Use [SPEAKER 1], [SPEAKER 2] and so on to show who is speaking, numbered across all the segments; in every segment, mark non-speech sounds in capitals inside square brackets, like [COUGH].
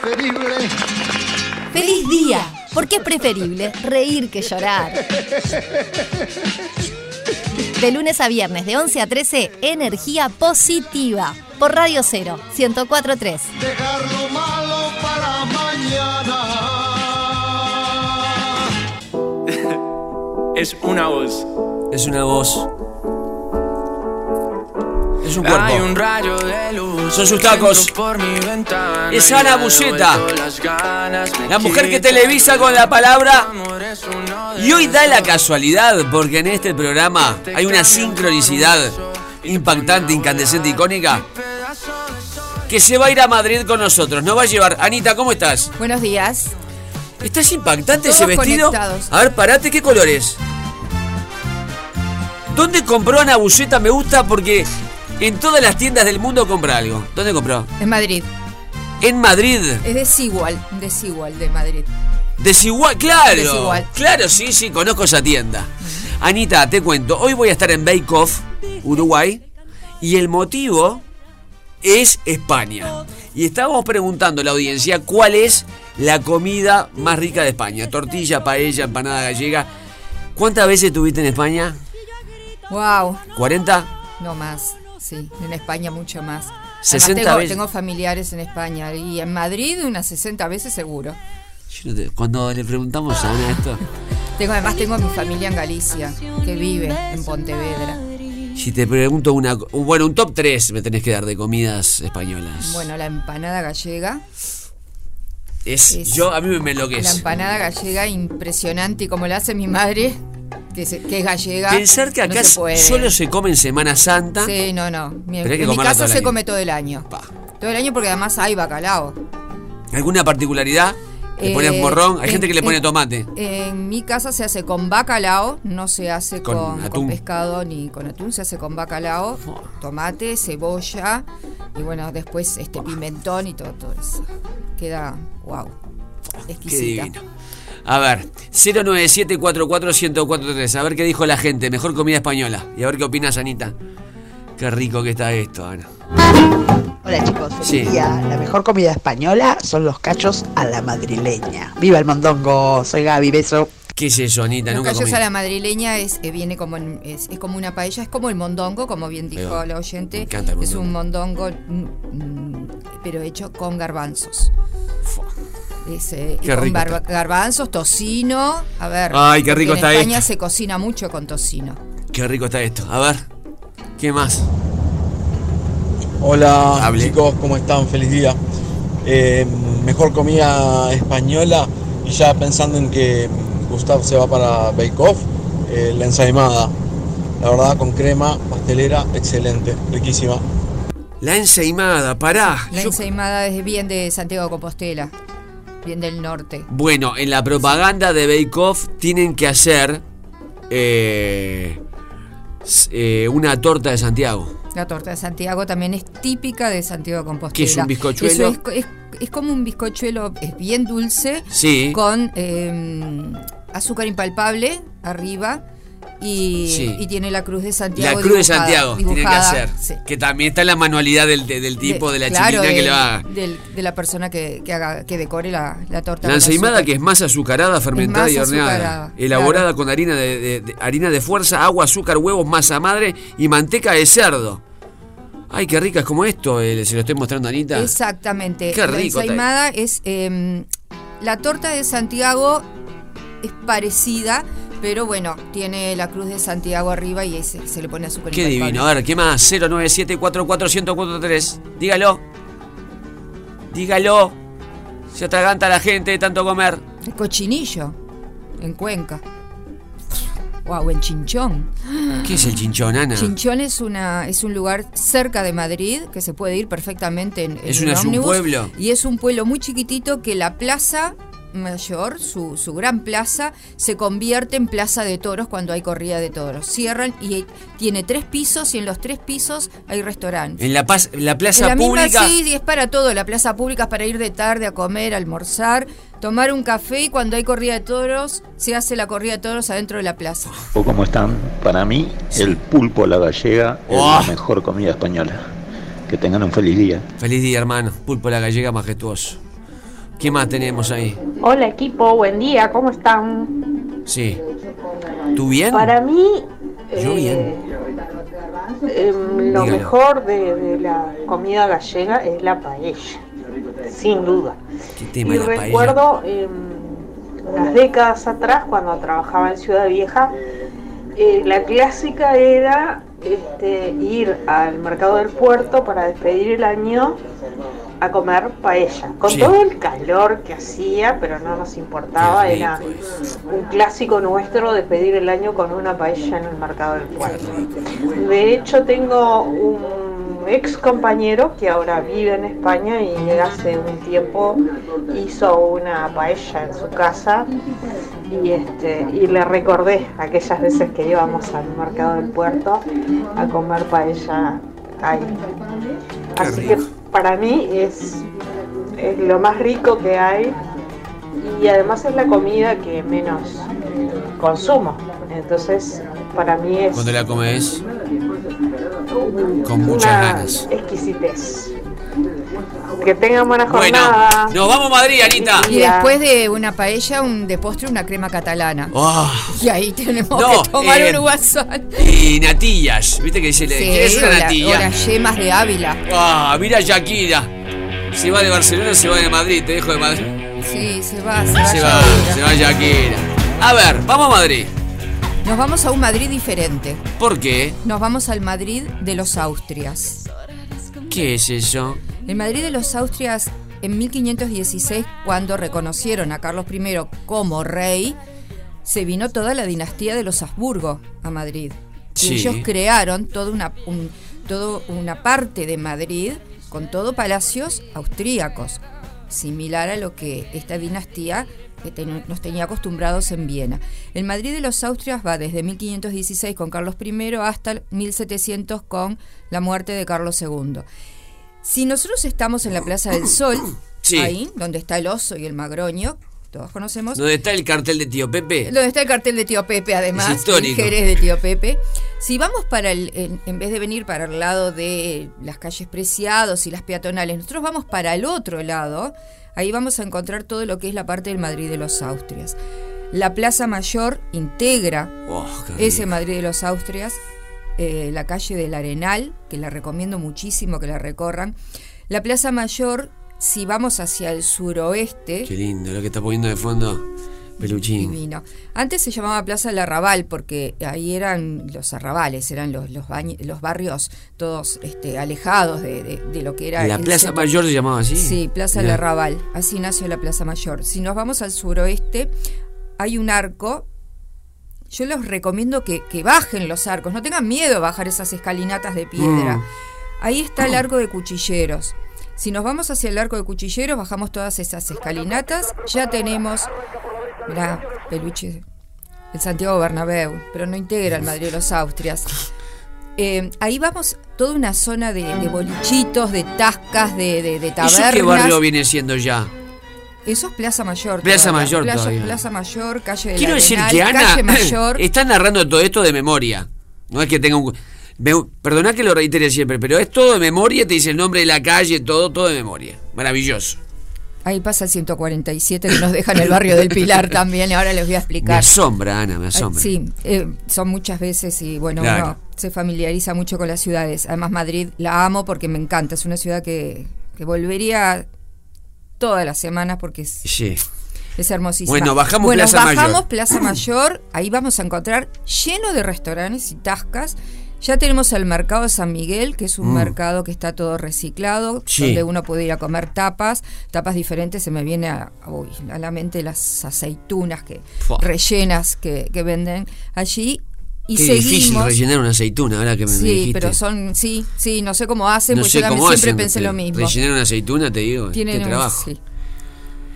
[SPEAKER 1] preferible.
[SPEAKER 2] ¡Feliz día! Porque es preferible reír que llorar. De lunes a viernes, de 11 a 13, energía positiva. Por Radio 0, 1043.
[SPEAKER 1] Dejar lo malo para mañana.
[SPEAKER 3] Es una voz.
[SPEAKER 4] Es una voz. Es un
[SPEAKER 3] Hay
[SPEAKER 4] cuerpo.
[SPEAKER 3] un rayo de luz.
[SPEAKER 4] Son sus tacos.
[SPEAKER 3] que entró Por mi ventana
[SPEAKER 4] Es Ana Buceta. La mujer que televisa con la palabra.
[SPEAKER 3] de
[SPEAKER 4] Y hoy da la casualidad, porque en este programa hay una sincronicidad impactante, incandescente, icónica, que se va a ir a Madrid con nosotros. Nos va a llevar. Anita, ¿cómo estás?
[SPEAKER 5] Buenos días.
[SPEAKER 4] ¿Estás impactante
[SPEAKER 5] Todos
[SPEAKER 4] ese vestido?
[SPEAKER 5] conectados.
[SPEAKER 4] A ver, parate, ¿qué colores? ¿Dónde compró Ana Buceta? Me gusta porque en todas las tiendas del mundo compra algo. ¿Dónde compró?
[SPEAKER 5] En Madrid.
[SPEAKER 4] En Madrid.
[SPEAKER 5] Es desigual, desigual de Madrid.
[SPEAKER 4] Desigual, claro.
[SPEAKER 5] Desigual.
[SPEAKER 4] Claro, sí, sí, conozco esa tienda. Anita, te cuento, hoy voy a estar en Bake Off, Uruguay, y el motivo es España. Y estábamos preguntando a la audiencia cuál es la comida más rica de España. Tortilla, paella, empanada gallega. ¿Cuántas veces estuviste en España?
[SPEAKER 5] Wow.
[SPEAKER 4] ¿40?
[SPEAKER 5] No más. Sí, en España mucho más. Además,
[SPEAKER 4] 60
[SPEAKER 5] tengo,
[SPEAKER 4] veces.
[SPEAKER 5] tengo familiares en España y en Madrid unas 60 veces seguro.
[SPEAKER 4] Cuando le preguntamos a Ana esto,
[SPEAKER 5] Tengo además tengo mi familia en Galicia que vive en Pontevedra.
[SPEAKER 4] si te pregunto una... Bueno, un top 3 me tenés que dar de comidas españolas.
[SPEAKER 5] Bueno, la empanada gallega.
[SPEAKER 4] es,
[SPEAKER 5] es-
[SPEAKER 4] yo a mí me
[SPEAKER 5] La
[SPEAKER 4] enloquece.
[SPEAKER 5] empanada gallega impresionante y como la hace mi madre, que, se- que es gallega.
[SPEAKER 4] Pensar que acá
[SPEAKER 5] no se puede.
[SPEAKER 4] solo se come en Semana Santa.
[SPEAKER 5] Sí, no, no. Mi- en mi
[SPEAKER 4] el
[SPEAKER 5] se
[SPEAKER 4] año.
[SPEAKER 5] come todo el año.
[SPEAKER 4] Pa.
[SPEAKER 5] Todo el año porque además hay bacalao.
[SPEAKER 4] ¿Alguna particularidad? ¿Le pones
[SPEAKER 5] Eh,
[SPEAKER 4] morrón? Hay
[SPEAKER 5] en-
[SPEAKER 4] gente que le pone
[SPEAKER 5] en-
[SPEAKER 4] tomate.
[SPEAKER 5] En mi casa se hace con bacalao, no se hace
[SPEAKER 4] Con
[SPEAKER 5] con, con
[SPEAKER 4] atún.
[SPEAKER 5] pescado ni con atún, se hace con bacalao, tomate, cebolla y bueno, después este pimentón y todo, todo eso. Queda, wow,
[SPEAKER 4] Qué
[SPEAKER 5] exquisita.
[SPEAKER 4] divino. A ver, 097-44-1043. A ver qué dijo la gente. Mejor comida española. Y a ver qué opinas, Anita. Qué rico que está esto, Ana.
[SPEAKER 6] Hola chicos, feliz
[SPEAKER 4] Sí.
[SPEAKER 6] día. La mejor comida española son los cachos a la madrileña. ¡Viva el mondongo! Soy Gaby, beso.
[SPEAKER 4] ¿Qué es eso, Anita?
[SPEAKER 5] Los
[SPEAKER 4] Nunca
[SPEAKER 5] callos
[SPEAKER 4] comí.
[SPEAKER 5] a la madrileña es, eh, viene como en- es, es como una paella, es como el mondongo, como bien dijo la oyente.
[SPEAKER 4] Me encanta el
[SPEAKER 5] es un mondongo, mm, mm, pero hecho con garbanzos. Es, y
[SPEAKER 4] Qué
[SPEAKER 5] con
[SPEAKER 4] rico
[SPEAKER 5] barba-
[SPEAKER 4] está.
[SPEAKER 5] garbanzos, tocino. A ver.
[SPEAKER 4] Ay, qué rico está
[SPEAKER 5] En España
[SPEAKER 4] esto.
[SPEAKER 5] se cocina mucho con tocino.
[SPEAKER 4] Qué rico está esto. A ver, ¿qué más?
[SPEAKER 7] Hola
[SPEAKER 4] Hable.
[SPEAKER 7] chicos, ¿cómo están? Feliz día. Eh, mejor comida española y ya pensando en que Gustav se va para Bake Off, eh, la ensaimada. La verdad con crema, pastelera, excelente, riquísima.
[SPEAKER 4] La ensaimada, pará.
[SPEAKER 5] La ensaimada es bien de Santiago de Compostela, bien del norte.
[SPEAKER 4] Bueno, en la propaganda de Bake Off tienen que hacer eh, eh, una torta de Santiago.
[SPEAKER 5] La torta de Santiago también es típica de Santiago de Compostela.
[SPEAKER 4] ¿Qué es un bizcochuelo?
[SPEAKER 5] Es, es- es como un bizcochuelo, es bien dulce,
[SPEAKER 4] Sí.
[SPEAKER 5] con eh, azúcar impalpable arriba y,
[SPEAKER 4] Sí.
[SPEAKER 5] y tiene la cruz de Santiago.
[SPEAKER 4] La cruz de Santiago tiene que hacer.
[SPEAKER 5] sí.
[SPEAKER 4] Que también está en la manualidad del, de- del tipo de, la
[SPEAKER 5] claro,
[SPEAKER 4] chiquilina que le va.
[SPEAKER 5] del- de la persona que, que haga que decore la, la torta.
[SPEAKER 4] La ensaimada que es más azucarada, fermentada
[SPEAKER 5] más
[SPEAKER 4] y horneada.
[SPEAKER 5] azucarada,
[SPEAKER 4] elaborada
[SPEAKER 5] claro.
[SPEAKER 4] con harina de, de- de- harina de fuerza, agua, azúcar, huevos, masa madre y manteca de cerdo. Ay, qué rica es como esto, eh, se lo estoy mostrando a Anita.
[SPEAKER 5] Exactamente.
[SPEAKER 4] Qué
[SPEAKER 5] la
[SPEAKER 4] rico está
[SPEAKER 5] ensaimada es. eh, la torta de Santiago es parecida, pero bueno, tiene la cruz de Santiago arriba y ese, se le pone azúcar
[SPEAKER 4] Qué
[SPEAKER 5] impalpable.
[SPEAKER 4] divino. A ver, ¿qué más? 097-44-1043. Dígalo. Dígalo. Se atraganta la gente de tanto comer.
[SPEAKER 5] El cochinillo, en Cuenca. Wow, en Chinchón.
[SPEAKER 4] ¿Qué es el chinchón, Ana?
[SPEAKER 5] Chinchón es una es un lugar cerca de Madrid que se puede ir perfectamente en, en
[SPEAKER 4] Es es un pueblo.
[SPEAKER 5] y es un pueblo muy chiquitito que la plaza mayor, su, su gran plaza, se convierte en plaza de toros cuando hay corrida de toros. Cierran y tiene tres pisos y en los tres pisos hay restaurantes.
[SPEAKER 4] En la, paz, la
[SPEAKER 5] En
[SPEAKER 4] plaza
[SPEAKER 5] la misma,
[SPEAKER 4] pública.
[SPEAKER 5] sí, sí, es para todo. La plaza pública es para ir de tarde a comer, a almorzar, tomar un café y cuando hay corrida de toros, se hace la corrida de toros adentro de la plaza.
[SPEAKER 8] ¿O cómo están? Para mí, el pulpo a la gallega es
[SPEAKER 4] Oh.
[SPEAKER 8] la mejor comida española. Que tengan un feliz día.
[SPEAKER 4] Feliz día, hermano. Pulpo a la gallega majestuoso. ¿Qué más tenemos ahí?
[SPEAKER 9] Hola equipo, buen día, ¿cómo están?
[SPEAKER 4] Sí. ¿Tú bien?
[SPEAKER 9] Para mí,
[SPEAKER 4] Yo
[SPEAKER 9] eh,
[SPEAKER 4] bien.
[SPEAKER 9] em, lo
[SPEAKER 4] Dígalo.
[SPEAKER 9] mejor de, de la comida gallega es la paella, sin duda.
[SPEAKER 4] ¿Qué tema
[SPEAKER 9] Y
[SPEAKER 4] la
[SPEAKER 9] recuerdo em, unas décadas atrás, cuando trabajaba en Ciudad Vieja, eh, la clásica era este, ir al mercado del puerto para despedir el año a comer paella, con
[SPEAKER 4] Sí.
[SPEAKER 9] todo el calor que hacía, pero no nos importaba, era un clásico nuestro despedir el año con una paella en el mercado del puerto. De hecho, tengo un ex compañero que ahora vive en España y hace un tiempo hizo una paella en su casa y este y le recordé aquellas veces que íbamos al mercado del puerto a comer paella ahí. Así que para mí es, es lo más rico que hay y además es la comida que menos consumo. Entonces, para mí es
[SPEAKER 4] Cuando la comes con muchas
[SPEAKER 9] una
[SPEAKER 4] ganas.
[SPEAKER 9] exquisitez. Que tengan buena
[SPEAKER 4] Bueno,
[SPEAKER 9] jornada.
[SPEAKER 4] nos vamos a Madrid, Anita.
[SPEAKER 5] Y después de una paella, un de postre, una crema catalana.
[SPEAKER 4] Ah,
[SPEAKER 5] Y ahí tenemos
[SPEAKER 4] No,
[SPEAKER 5] que tomar
[SPEAKER 4] eh,
[SPEAKER 5] un guasón.
[SPEAKER 4] y natillas, ¿viste que dice?
[SPEAKER 5] Sí,
[SPEAKER 4] ¿Quieres una natilla?
[SPEAKER 5] o las yemas de Ávila.
[SPEAKER 4] Ah, mira Shakira. Se va de Barcelona, se va de Madrid, te dejo de Madrid.
[SPEAKER 5] Sí, se va, se va.
[SPEAKER 4] Se va,
[SPEAKER 5] Shakira.
[SPEAKER 4] se va Shakira. A ver, vamos a Madrid.
[SPEAKER 5] Nos vamos a un Madrid diferente.
[SPEAKER 4] ¿Por qué?
[SPEAKER 5] Nos vamos al Madrid de los Austrias.
[SPEAKER 4] ¿Qué es eso?
[SPEAKER 5] El Madrid de los Austrias, en 1516, cuando reconocieron a Carlos I como rey, se vino toda la dinastía de los Habsburgo a Madrid. Y ellos crearon toda una, un- todo una parte de Madrid con todo palacios austríacos, similar a lo que esta dinastía que ten- nos tenía acostumbrados en Viena. El Madrid de los Austrias va desde 1516 con Carlos I hasta el 1700 con la muerte de Carlos II. Si nosotros estamos en la Plaza del Sol, [COUGHS]
[SPEAKER 4] Sí.
[SPEAKER 5] ahí, donde está el oso y el magroño, todos conocemos,
[SPEAKER 4] ¿Dónde está el cartel de tío Pepe?
[SPEAKER 5] donde está el cartel de Tío Pepe, además,
[SPEAKER 4] Es histórico.
[SPEAKER 5] Jerez de Tío Pepe. Si vamos para el, en, en vez de venir para el lado de las calles Preciados y las peatonales, nosotros vamos para el otro lado, ahí vamos a encontrar todo lo que es la parte del Madrid de los Austrias. La Plaza Mayor integra
[SPEAKER 4] Oh,
[SPEAKER 5] ese. Madrid de los Austrias, eh, la calle del Arenal, que la recomiendo muchísimo que la recorran. La Plaza Mayor, si vamos hacia el suroeste,
[SPEAKER 4] Qué lindo lo que está poniendo de fondo Peluchín.
[SPEAKER 5] divino. Antes se llamaba Plaza del Arrabal porque ahí eran los arrabales, eran los, los, los barrios todos este, alejados de, de- de lo que era...
[SPEAKER 4] ¿La Plaza
[SPEAKER 5] centro.
[SPEAKER 4] Mayor se llamaba así?
[SPEAKER 5] Sí, Plaza del. Arrabal. Así nació la Plaza Mayor. Si nos vamos al suroeste, hay un arco. Yo les recomiendo que, que bajen los arcos, no tengan miedo a bajar esas escalinatas de piedra.
[SPEAKER 4] Mm.
[SPEAKER 5] Ahí está el arco de cuchilleros. Si nos vamos hacia el arco de cuchilleros, bajamos todas esas escalinatas, ya tenemos, mirá, peluche, el Santiago Bernabéu, pero no integra el Madrid de los Austrias. Eh, ahí vamos toda una zona de, de bolichitos, de tascas, de, de, de
[SPEAKER 4] ¿Eso
[SPEAKER 5] tabernas.
[SPEAKER 4] qué barrio viene siendo ya?
[SPEAKER 5] Eso es Plaza Mayor.
[SPEAKER 4] Plaza
[SPEAKER 5] todavía.
[SPEAKER 4] Mayor
[SPEAKER 5] Plaza,
[SPEAKER 4] todavía.
[SPEAKER 5] Plaza Mayor, calle del
[SPEAKER 4] Quiero decir
[SPEAKER 5] Arenal,
[SPEAKER 4] que Ana
[SPEAKER 5] Mayor. [CLEARS THROAT]
[SPEAKER 4] está narrando todo esto de memoria. No es que tenga un... Me, perdoná que lo reitere siempre, pero es todo de memoria, te dice el nombre de la calle, todo, todo de memoria. Maravilloso.
[SPEAKER 5] Ahí pasa el 147 que nos deja en el barrio del Pilar [LAUGHS] también, y ahora les voy a
[SPEAKER 4] Me
[SPEAKER 5] explicar.
[SPEAKER 4] asombra, Ana, me asombra.
[SPEAKER 5] Sí, eh, son muchas veces y bueno,
[SPEAKER 4] Claro.
[SPEAKER 5] uno se familiariza mucho con las ciudades. Además Madrid la amo porque me encanta, es una ciudad que, que volvería todas las semanas porque es, es hermosísima.
[SPEAKER 4] Bueno, bajamos
[SPEAKER 5] Bueno,
[SPEAKER 4] Plaza Mayor.
[SPEAKER 5] bajamos Plaza [CLEARS THROAT] Mayor, ahí vamos a encontrar lleno de restaurantes y tascas. Ya tenemos el mercado de San Miguel, que es un
[SPEAKER 4] Mm.
[SPEAKER 5] mercado que está todo reciclado,
[SPEAKER 4] Sí.
[SPEAKER 5] donde uno puede ir a comer tapas, tapas diferentes. Se me viene a, uy, a la mente las aceitunas que
[SPEAKER 4] Fua.
[SPEAKER 5] rellenas que, que venden allí. Y
[SPEAKER 4] Qué
[SPEAKER 5] seguimos.
[SPEAKER 4] difícil rellenar una aceituna, ahora que me, me
[SPEAKER 5] Sí,
[SPEAKER 4] dijiste.
[SPEAKER 5] pero son, sí, sí, no sé cómo hacen,
[SPEAKER 4] no
[SPEAKER 5] porque yo también siempre
[SPEAKER 4] hacen,
[SPEAKER 5] pensé lo mismo.
[SPEAKER 4] Rellenar una aceituna, te digo,
[SPEAKER 5] Tienen
[SPEAKER 4] qué
[SPEAKER 5] un-
[SPEAKER 4] trabajo.
[SPEAKER 5] sí.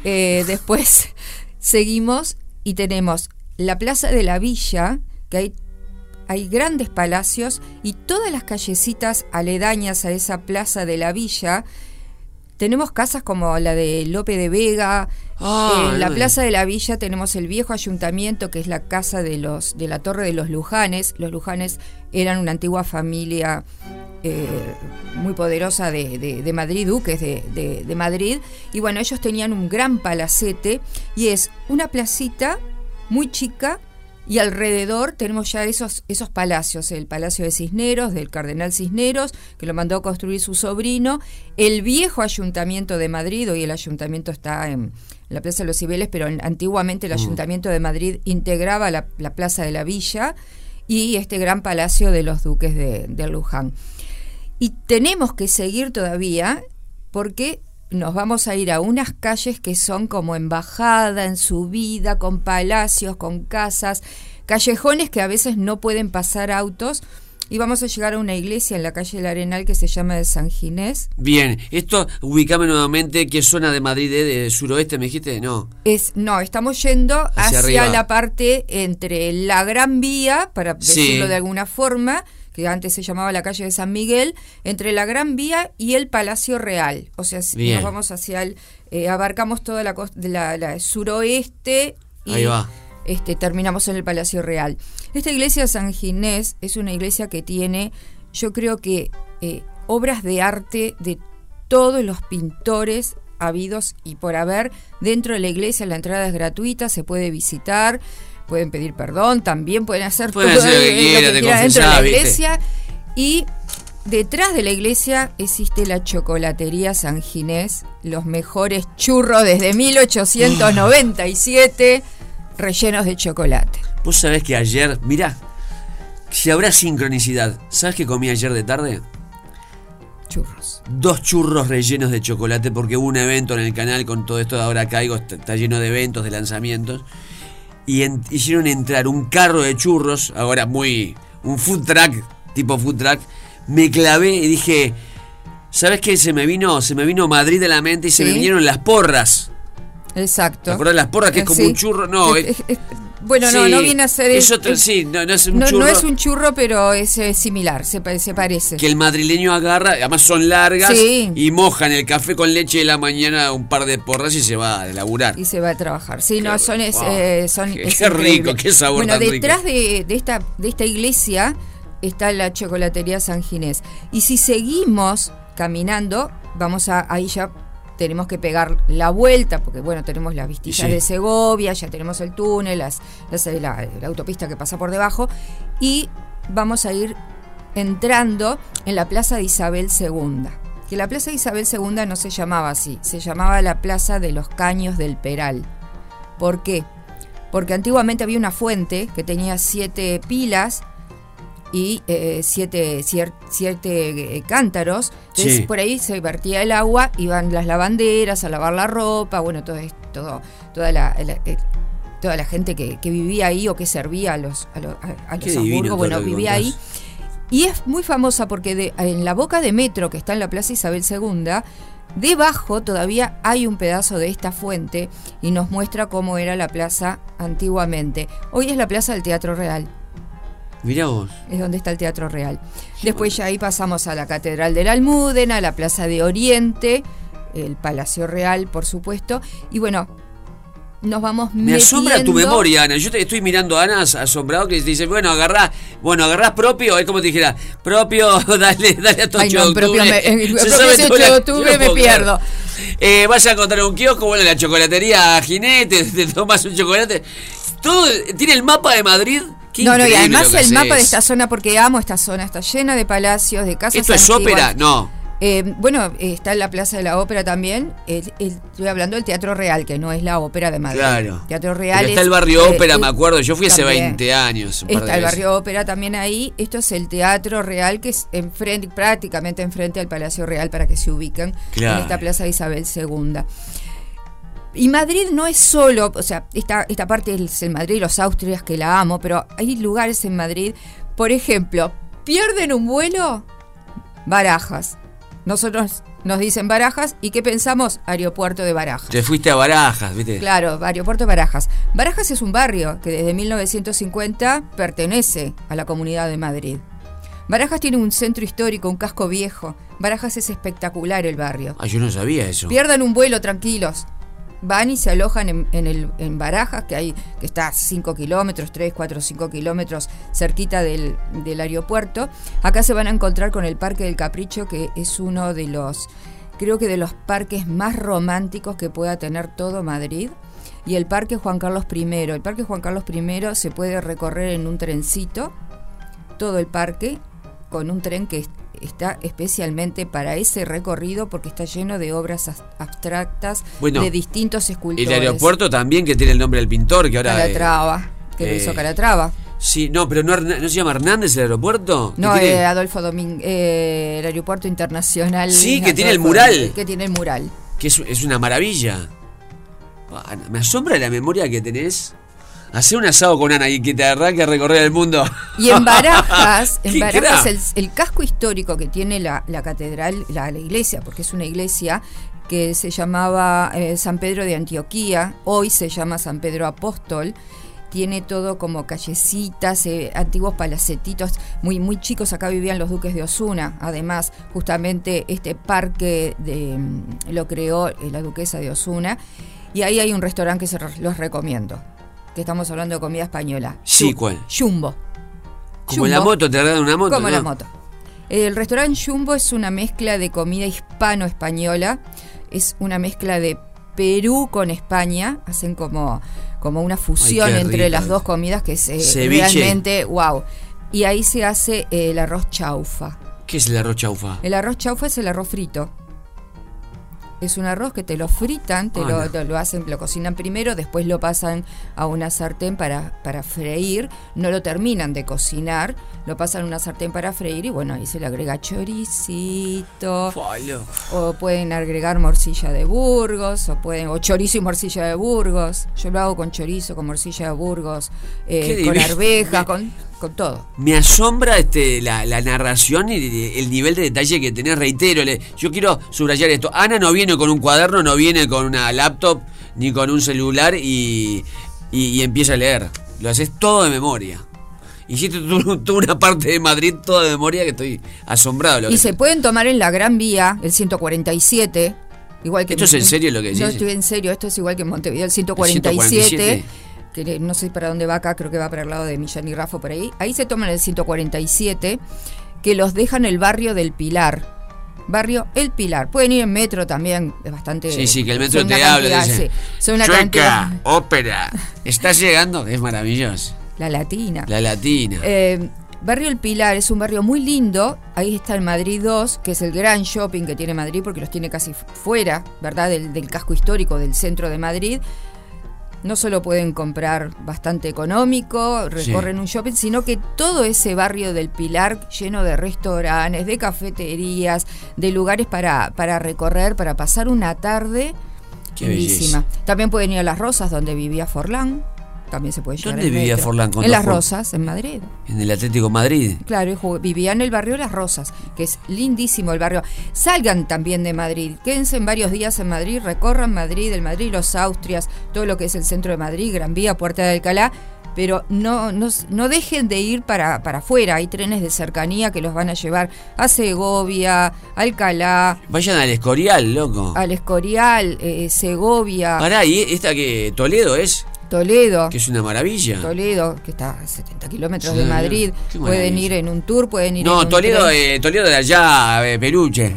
[SPEAKER 5] Eh, después [LAUGHS] seguimos y tenemos la Plaza de la Villa, que hay, hay grandes palacios y todas las callecitas aledañas a esa Plaza de la Villa. Tenemos casas como la de Lope de Vega.
[SPEAKER 4] Ah,
[SPEAKER 5] en la. Plaza de la Villa tenemos el viejo ayuntamiento, que es la casa de los de la Torre de los Lujanes. Los Lujanes eran una antigua familia eh, muy poderosa de, de- de Madrid, duques de, de- de Madrid. Y bueno, ellos tenían un gran palacete y es una placita muy chica y alrededor tenemos ya esos, esos palacios, el Palacio de Cisneros, del Cardenal Cisneros, que lo mandó a construir su sobrino, el viejo Ayuntamiento de Madrid, hoy el ayuntamiento está en la Plaza de los Cibeles, pero en- antiguamente el Ayuntamiento de Madrid integraba la, la Plaza de la Villa y este gran palacio de los duques de, de Luján. Y tenemos que seguir todavía porque nos vamos a ir a unas calles que son como embajada en subida, con palacios, con casas, callejones que a veces no pueden pasar autos. Y vamos a llegar a una iglesia en la calle del Arenal que se llama de San Ginés.
[SPEAKER 4] Bien, esto, ubicame nuevamente, ¿qué zona de Madrid es? ¿De suroeste me dijiste? No.
[SPEAKER 5] Es, no, estamos yendo
[SPEAKER 4] Hacia
[SPEAKER 5] la parte entre la Gran Vía, para
[SPEAKER 4] Sí.
[SPEAKER 5] decirlo de alguna forma, que antes se llamaba la calle de San Miguel, entre la Gran Vía y el Palacio Real. O sea, si
[SPEAKER 4] Bien.
[SPEAKER 5] nos vamos hacia el, eh, abarcamos toda la, costa, la, la suroeste y
[SPEAKER 4] Ahí va.
[SPEAKER 5] este, terminamos en el Palacio Real. Esta iglesia de San Ginés es una iglesia que tiene, yo creo que, eh, obras de arte de todos los pintores habidos y por haber dentro de la iglesia. La entrada es gratuita, se puede visitar, pueden pedir perdón, también pueden hacer
[SPEAKER 4] Pueden
[SPEAKER 5] todo
[SPEAKER 4] hacer lo que
[SPEAKER 5] eh,
[SPEAKER 4] quieran,
[SPEAKER 5] dentro de la iglesia. Y detrás de la iglesia existe la chocolatería San Ginés, los mejores churros desde 1897, rellenos de chocolate.
[SPEAKER 4] Vos sabés que ayer, mirá, si habrá sincronicidad, ¿sabes qué comí ayer de tarde?
[SPEAKER 5] Churros.
[SPEAKER 4] Dos churros rellenos de chocolate porque hubo un evento en el canal con todo esto de ahora caigo, está lleno de eventos, de lanzamientos. Y en- hicieron entrar un carro de churros, ahora muy. un food truck, tipo food truck. Me clavé y dije. ¿Sabes qué? Se me vino, se me vino Madrid de la mente y se me vinieron las porras.
[SPEAKER 5] Exacto.
[SPEAKER 4] ¿Te acuerdas de las porras que es
[SPEAKER 5] Eh,
[SPEAKER 4] como
[SPEAKER 5] sí.
[SPEAKER 4] un churro? No,
[SPEAKER 5] Es-
[SPEAKER 4] es-
[SPEAKER 5] es- es- bueno, no,
[SPEAKER 4] Sí,
[SPEAKER 5] no viene a ser
[SPEAKER 4] es otro-
[SPEAKER 5] es-
[SPEAKER 4] sí, no, no es un
[SPEAKER 5] no,
[SPEAKER 4] churro.
[SPEAKER 5] no es un churro, pero es similar, se, pa- se parece.
[SPEAKER 4] que el madrileño agarra, además son largas,
[SPEAKER 5] Sí.
[SPEAKER 4] y mojan el café con leche de la mañana un par de porras y se va a laburar.
[SPEAKER 5] Y se va a trabajar. Sí, no, son es,
[SPEAKER 4] wow.
[SPEAKER 5] eh, son [LAUGHS]
[SPEAKER 4] Qué- rico, qué sabor
[SPEAKER 5] Bueno,
[SPEAKER 4] tan rico.
[SPEAKER 5] detrás de, de esta de esta iglesia está la chocolatería San Ginés. Y si seguimos caminando, vamos a ahí ya tenemos que pegar la vuelta, porque bueno, tenemos las vistillas
[SPEAKER 4] Sí.
[SPEAKER 5] de Segovia, ya tenemos el túnel, las, las- la, la autopista que pasa por debajo, y vamos a ir entrando en la Plaza de Isabel II. Que la Plaza de Isabel II no se llamaba así, se llamaba la Plaza de los Caños del Peral. ¿Por qué? Porque antiguamente había una fuente que tenía siete pilas y eh, siete, siete eh, cántaros. Entonces
[SPEAKER 4] Sí.
[SPEAKER 5] por ahí se vertía el agua, iban las lavanderas a lavar la ropa, bueno, todo esto, todo, toda la, la- toda la gente que, que vivía ahí o que servía a los, a los, a- los
[SPEAKER 4] todo
[SPEAKER 5] bueno, vivía
[SPEAKER 4] contás.
[SPEAKER 5] ahí. Y es muy famosa porque de- en la boca de metro que está en la Plaza Isabel II, debajo todavía hay un pedazo de esta fuente y nos muestra cómo era la plaza antiguamente. Hoy es la Plaza del Teatro Real,
[SPEAKER 4] Mirá vos.
[SPEAKER 5] es donde está el Teatro Real. Después ya ahí pasamos a la Catedral de la Almúdena, a la Plaza de Oriente, el Palacio Real, por supuesto. Y bueno, nos vamos
[SPEAKER 4] Me asombra tu memoria, Ana. Yo te estoy mirando a Ana as- asombrado que te dice, bueno, agarrá, bueno, agarrás propio, es como te dijera, propio, [LAUGHS] dale, dale a tu
[SPEAKER 5] Ay,
[SPEAKER 4] 8
[SPEAKER 5] no, propio me-
[SPEAKER 4] Se
[SPEAKER 5] propio
[SPEAKER 4] sabe
[SPEAKER 5] ese
[SPEAKER 4] toda
[SPEAKER 5] 8 de
[SPEAKER 4] la-
[SPEAKER 5] octubre me pierdo.
[SPEAKER 4] Eh, vas a encontrar un kiosco, bueno, la chocolatería Jinete, [LAUGHS] te tomas un chocolate. Todo, tiene el mapa de Madrid. Qué
[SPEAKER 5] no, no, y además el mapa de esta zona, porque amo esta zona, está llena de palacios, de casas
[SPEAKER 4] ¿Esto es ópera? No.
[SPEAKER 5] Eh, bueno, eh, está en la Plaza de la Ópera también. El- el- estoy hablando del Teatro Real, que no es la Ópera de Madrid.
[SPEAKER 4] Claro.
[SPEAKER 5] Teatro Real
[SPEAKER 4] está
[SPEAKER 5] es,
[SPEAKER 4] el barrio
[SPEAKER 5] eh,
[SPEAKER 4] ópera, me acuerdo. Yo fui hace
[SPEAKER 5] también.
[SPEAKER 4] 20 años. un par de
[SPEAKER 5] Está el
[SPEAKER 4] veces.
[SPEAKER 5] barrio Ópera también ahí. Esto es el Teatro Real, que es enfrente, prácticamente enfrente al Palacio Real para que se ubiquen
[SPEAKER 4] Claro.
[SPEAKER 5] en esta Plaza de Isabel II. Y Madrid no es solo, o sea, esta, esta parte es el Madrid los Austrias que la amo, pero hay lugares en Madrid, por ejemplo, pierden un vuelo, Barajas. Nosotros nos dicen Barajas y ¿qué pensamos? Aeropuerto de Barajas.
[SPEAKER 4] Te fuiste a Barajas, ¿viste?
[SPEAKER 5] Claro, Aeropuerto de Barajas. Barajas es un barrio que desde 1950 pertenece a la Comunidad de Madrid. Barajas tiene un centro histórico, un casco viejo. Barajas es espectacular el barrio.
[SPEAKER 4] Ah, yo no sabía eso.
[SPEAKER 5] Pierdan un vuelo tranquilos. Van y se alojan en, en Barajas, que, hay, que está a 5 kilómetros, 3, 4, 5 kilómetros cerquita del, del aeropuerto. Acá se van a encontrar con el Parque del Capricho, que es uno de los, creo que de los parques más románticos que pueda tener todo Madrid. Y el Parque Juan Carlos I. El Parque Juan Carlos I se puede recorrer en un trencito, todo el parque, con un tren que está especialmente para ese recorrido porque está lleno de obras as- abstractas
[SPEAKER 4] Bueno,
[SPEAKER 5] de distintos escultores.
[SPEAKER 4] El aeropuerto también que tiene el nombre del pintor, que ahora... eh,
[SPEAKER 5] Calatrava, que lo
[SPEAKER 4] eh,
[SPEAKER 5] hizo Calatrava.
[SPEAKER 4] sí, no, pero no, Herna- ¿no se llama Hernández el aeropuerto. ¿Que
[SPEAKER 5] No,
[SPEAKER 4] tiene-
[SPEAKER 5] eh, Adolfo Domínguez, eh, el aeropuerto internacional.
[SPEAKER 4] Sí, que tiene el mural.
[SPEAKER 5] Que tiene el mural.
[SPEAKER 4] que es, es una maravilla. Me asombra la memoria que tenés. Hacer un asado con Ana y que te arranque a recorrer el mundo.
[SPEAKER 5] Y en [LAUGHS] Barajas, en
[SPEAKER 4] ¡Qué
[SPEAKER 5] Barajas el, el casco histórico que tiene la, la catedral, la, la iglesia, porque es una iglesia que se llamaba eh, San Pedro de Antioquía, hoy se llama San Pedro Apóstol. Tiene todo como callecitas, eh, antiguos palacetitos muy, muy chicos. Acá vivían los duques de Osuna. Además, justamente este parque de, mm, lo creó eh, la duquesa de Osuna. Y ahí hay un restaurante que se los recomiendo. Que estamos hablando de comida española.
[SPEAKER 4] Sí, ¿cuál?
[SPEAKER 5] Jumbo.
[SPEAKER 4] Como la moto, te regalan una moto.
[SPEAKER 5] Como
[SPEAKER 4] ¿no?
[SPEAKER 5] la moto. El restaurante Jumbo es una mezcla de comida hispano-española. Es una mezcla de Perú con España. Hacen como, como una fusión entre las dos comidas que es eh, realmente wow. Y ahí se hace eh, el arroz chaufa.
[SPEAKER 4] ¿Qué es el arroz chaufa?
[SPEAKER 5] El arroz chaufa es el arroz frito. Es un arroz que te lo fritan, te,
[SPEAKER 4] Ah,
[SPEAKER 5] lo,
[SPEAKER 4] no.
[SPEAKER 5] te lo hacen, lo cocinan primero, después lo pasan a una sartén para, para freír. No lo terminan de cocinar, lo pasan a una sartén para freír y bueno, ahí se le agrega choricito. O pueden agregar morcilla de Burgos, o pueden, o chorizo y morcilla de Burgos. Yo lo hago con chorizo, con morcilla de Burgos, eh, con
[SPEAKER 4] divino.
[SPEAKER 5] arveja, [LAUGHS] con, con todo.
[SPEAKER 4] Me asombra este, la, la narración y el nivel de detalle que tenés. Reitero, le- yo quiero subrayar esto. Ana no viene con un cuaderno, no viene con una laptop ni con un celular y, y- y empieza a leer. Lo haces todo de memoria. Hiciste tú- una parte de Madrid toda de memoria que estoy asombrado. Lo
[SPEAKER 5] Y
[SPEAKER 4] que-
[SPEAKER 5] se pueden tomar en la Gran Vía, el 147, igual que...
[SPEAKER 4] ¿Esto es en serio lo que
[SPEAKER 5] No
[SPEAKER 4] decís?
[SPEAKER 5] estoy en serio, esto es igual que en Montevideo, el 147,
[SPEAKER 4] 147.
[SPEAKER 5] Que no sé para dónde va acá, creo que va para el lado de Millán y Rafo por ahí. Ahí se toman el 147, que los dejan el barrio del Pilar. Barrio El Pilar. Pueden ir en metro también, es bastante...
[SPEAKER 4] Sí, sí, que el metro te habla. Dice,
[SPEAKER 5] son una
[SPEAKER 4] Chueca,
[SPEAKER 5] cantidad...
[SPEAKER 4] ópera. ¿Estás llegando? Es maravilloso.
[SPEAKER 5] La latina.
[SPEAKER 4] La latina.
[SPEAKER 5] Eh, barrio El Pilar es un barrio muy lindo. Ahí está el Madrid 2, que es el gran shopping que tiene Madrid, porque los tiene casi fuera, ¿verdad? Del, del casco histórico del centro de Madrid. No solo pueden comprar bastante económico, recorren un shopping, sino que todo ese barrio del Pilar lleno de restaurantes, de cafeterías, de lugares para, para recorrer, para pasar una tarde
[SPEAKER 4] Qué.
[SPEAKER 5] También pueden ir a Las Rosas, donde vivía Forlán. También se puede llegar
[SPEAKER 4] ¿Dónde
[SPEAKER 5] en
[SPEAKER 4] vivía
[SPEAKER 5] metro.
[SPEAKER 4] Forlán
[SPEAKER 5] En Las
[SPEAKER 4] fue?
[SPEAKER 5] Rosas, en Madrid.
[SPEAKER 4] En el Atlético Madrid.
[SPEAKER 5] Claro, y vivía en el barrio Las Rosas, que es lindísimo el barrio. Salgan también de Madrid, quédense en varios días en Madrid, recorran Madrid, el Madrid, los Austrias, todo lo que es el centro de Madrid, Gran Vía, Puerta de Alcalá, pero no, no, no dejen de ir para, para afuera. Hay trenes de cercanía que los van a llevar a Segovia, Alcalá,
[SPEAKER 4] Vayan al Escorial, loco.
[SPEAKER 5] al Escorial, eh, Segovia,
[SPEAKER 4] Pará, ¿y esta que Toledo es?
[SPEAKER 5] Toledo.
[SPEAKER 4] Que es una maravilla.
[SPEAKER 5] Toledo, que está a 70 kilómetros
[SPEAKER 4] Sí,
[SPEAKER 5] de Madrid. Pueden
[SPEAKER 4] maravilla.
[SPEAKER 5] ir en un tour, pueden ir en
[SPEAKER 4] No,
[SPEAKER 5] un
[SPEAKER 4] Toledo, eh, Toledo de allá, eh, Peruche.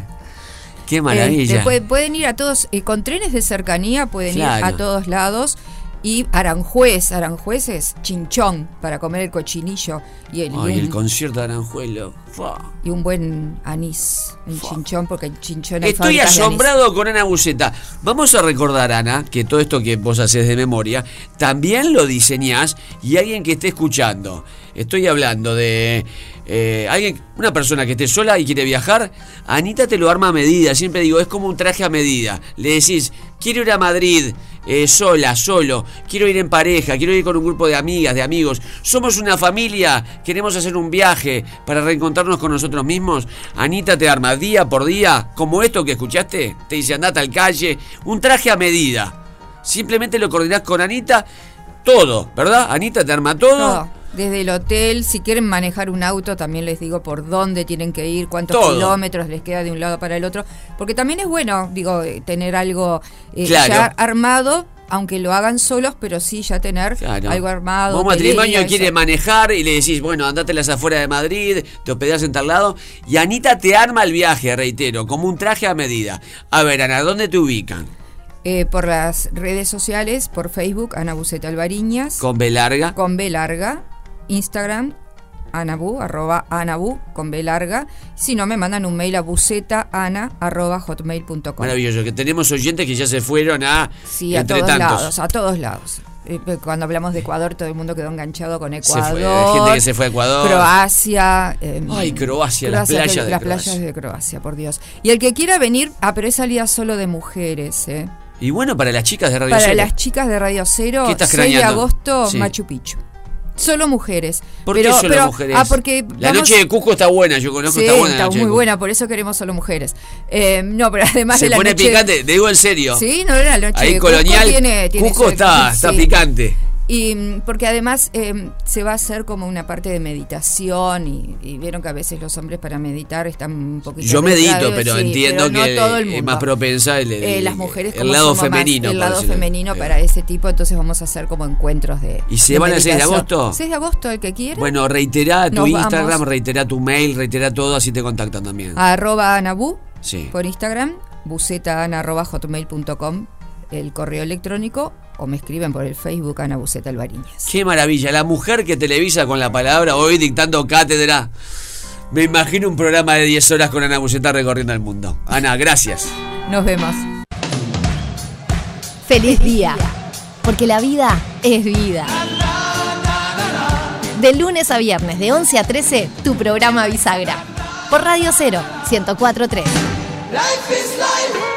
[SPEAKER 4] Qué maravilla.
[SPEAKER 5] Este, puede- pueden ir a todos, eh, con trenes de cercanía pueden
[SPEAKER 4] Claro.
[SPEAKER 5] ir a todos lados. Y Aranjuez, Aranjuez es chinchón para comer el cochinillo y el,
[SPEAKER 4] Ay,
[SPEAKER 5] y,
[SPEAKER 4] el concierto de Aranjuelo. Fua.
[SPEAKER 5] y un buen anís, un chinchón, porque el chinchón hay
[SPEAKER 4] Estoy asombrado con Ana Buceta. Vamos a recordar, Ana, que todo esto que vos haces de memoria, también lo diseñás y alguien que esté escuchando. Estoy hablando de eh, alguien, una persona que esté sola y quiere viajar. Anita te lo arma a medida. Siempre digo, es como un traje a medida. Le decís, quiero ir a Madrid. Eh, sola, solo, quiero ir en pareja, quiero ir con un grupo de amigas, de amigos, somos una familia, queremos hacer un viaje para reencontrarnos con nosotros mismos. Anita te arma día por día, como esto que escuchaste, te dice andate al calle, un traje a medida. Simplemente lo coordinás con Anita, todo, ¿verdad? Anita te arma todo.
[SPEAKER 5] Todo. Desde el hotel, si quieren manejar un auto, también les digo por dónde tienen que ir, cuántos
[SPEAKER 4] Todo.
[SPEAKER 5] kilómetros les queda de un lado para el otro. Porque también es bueno, digo, eh, tener algo eh,
[SPEAKER 4] Claro.
[SPEAKER 5] ya armado, aunque lo hagan solos, pero sí ya tener
[SPEAKER 4] Claro.
[SPEAKER 5] algo armado.
[SPEAKER 4] Vos matrimonio quiere
[SPEAKER 5] eso.
[SPEAKER 4] manejar y le decís, bueno, andate a las afueras de Madrid, te hospedás en tal lado. Y Anita te arma el viaje, reitero, como un traje a medida. A ver, Ana, ¿dónde te ubican?
[SPEAKER 5] Eh, por las redes sociales, por Facebook, Ana Buceta Alvariñas,
[SPEAKER 4] Con B larga.
[SPEAKER 5] con B larga, Instagram, anabu, arroba anabu, con B larga. Si no, me mandan un mail a bucetaana, arroba hotmail.com.
[SPEAKER 4] Maravilloso, que tenemos oyentes que ya se fueron a
[SPEAKER 5] Sí, a todos
[SPEAKER 4] tantos.
[SPEAKER 5] lados, a todos lados. Eh, Cuando hablamos de Ecuador, todo el mundo quedó enganchado con
[SPEAKER 4] Se
[SPEAKER 5] Ecuador.
[SPEAKER 4] fue, hay gente que se fue a Ecuador.
[SPEAKER 5] Croacia. eh,
[SPEAKER 4] Ay, Croacia, las
[SPEAKER 5] Croacia,
[SPEAKER 4] playas
[SPEAKER 5] que-
[SPEAKER 4] de
[SPEAKER 5] las
[SPEAKER 4] Croacia.
[SPEAKER 5] playas de Croacia, por Dios. Y el que quiera venir, ah, pero es salida solo de mujeres, ¿eh?
[SPEAKER 4] Y bueno, para las chicas de Radio
[SPEAKER 5] Para
[SPEAKER 4] Cero.
[SPEAKER 5] las chicas de Radio Cero,
[SPEAKER 4] ¿Qué estás
[SPEAKER 5] 6 de agosto,
[SPEAKER 4] Sí.
[SPEAKER 5] Machu Picchu. Solo mujeres.
[SPEAKER 4] ¿Por
[SPEAKER 5] pero,
[SPEAKER 4] qué solo
[SPEAKER 5] pero-
[SPEAKER 4] mujeres?
[SPEAKER 5] Ah, porque
[SPEAKER 4] la
[SPEAKER 5] vamos-
[SPEAKER 4] noche de Cusco está buena, yo conozco,
[SPEAKER 5] Sí,
[SPEAKER 4] está buena. la
[SPEAKER 5] está
[SPEAKER 4] noche de
[SPEAKER 5] muy
[SPEAKER 4] Cusco.
[SPEAKER 5] buena, por eso queremos solo mujeres. Eh, no, pero [LAUGHS] además
[SPEAKER 4] Se
[SPEAKER 5] de la
[SPEAKER 4] pone
[SPEAKER 5] noche...
[SPEAKER 4] picante, te digo en serio.
[SPEAKER 5] Sí, no la noche
[SPEAKER 4] Ahí
[SPEAKER 5] de Cusco
[SPEAKER 4] colonial.
[SPEAKER 5] tiene- tiene
[SPEAKER 4] Cusco está, está
[SPEAKER 5] sí.
[SPEAKER 4] picante.
[SPEAKER 5] Y mm, porque además eh, se va a hacer como una parte de meditación y, y vieron que a veces los hombres para meditar están un poquito
[SPEAKER 4] Yo medito, pero
[SPEAKER 5] sí,
[SPEAKER 4] entiendo
[SPEAKER 5] pero no
[SPEAKER 4] que
[SPEAKER 5] todo el
[SPEAKER 4] es más propensa el, el-
[SPEAKER 5] Eh, las mujeres
[SPEAKER 4] el lado
[SPEAKER 5] más-
[SPEAKER 4] femenino.
[SPEAKER 5] el lado
[SPEAKER 4] decirlo.
[SPEAKER 5] femenino
[SPEAKER 4] Eh,
[SPEAKER 5] para ese tipo entonces vamos a hacer como encuentros de
[SPEAKER 4] ¿Y se
[SPEAKER 5] de
[SPEAKER 4] van el 6 de
[SPEAKER 5] meditación.
[SPEAKER 4] agosto?
[SPEAKER 5] 6 de agosto el que quiera
[SPEAKER 4] Bueno, reiterá tu
[SPEAKER 5] Nos
[SPEAKER 4] Instagram,
[SPEAKER 5] vamos.
[SPEAKER 4] reiterá tu mail, reiterá todo, así te contactan también.
[SPEAKER 5] arroba anabu
[SPEAKER 4] Sí.
[SPEAKER 5] por Instagram bucetaana arroba hotmail.com el correo electrónico o me escriben por el Facebook Ana Buceta Alvariñas
[SPEAKER 4] Qué maravilla, la mujer que televisa con la palabra hoy dictando cátedra. Me imagino un programa de 10 horas con Ana Buceta recorriendo el mundo. Ana, gracias.
[SPEAKER 5] nos vemos
[SPEAKER 2] Feliz día, porque la vida es vida. De lunes a viernes, de 11 a 13, tu programa Bisagra. Por Radio 0, 104.3.
[SPEAKER 1] Life is life.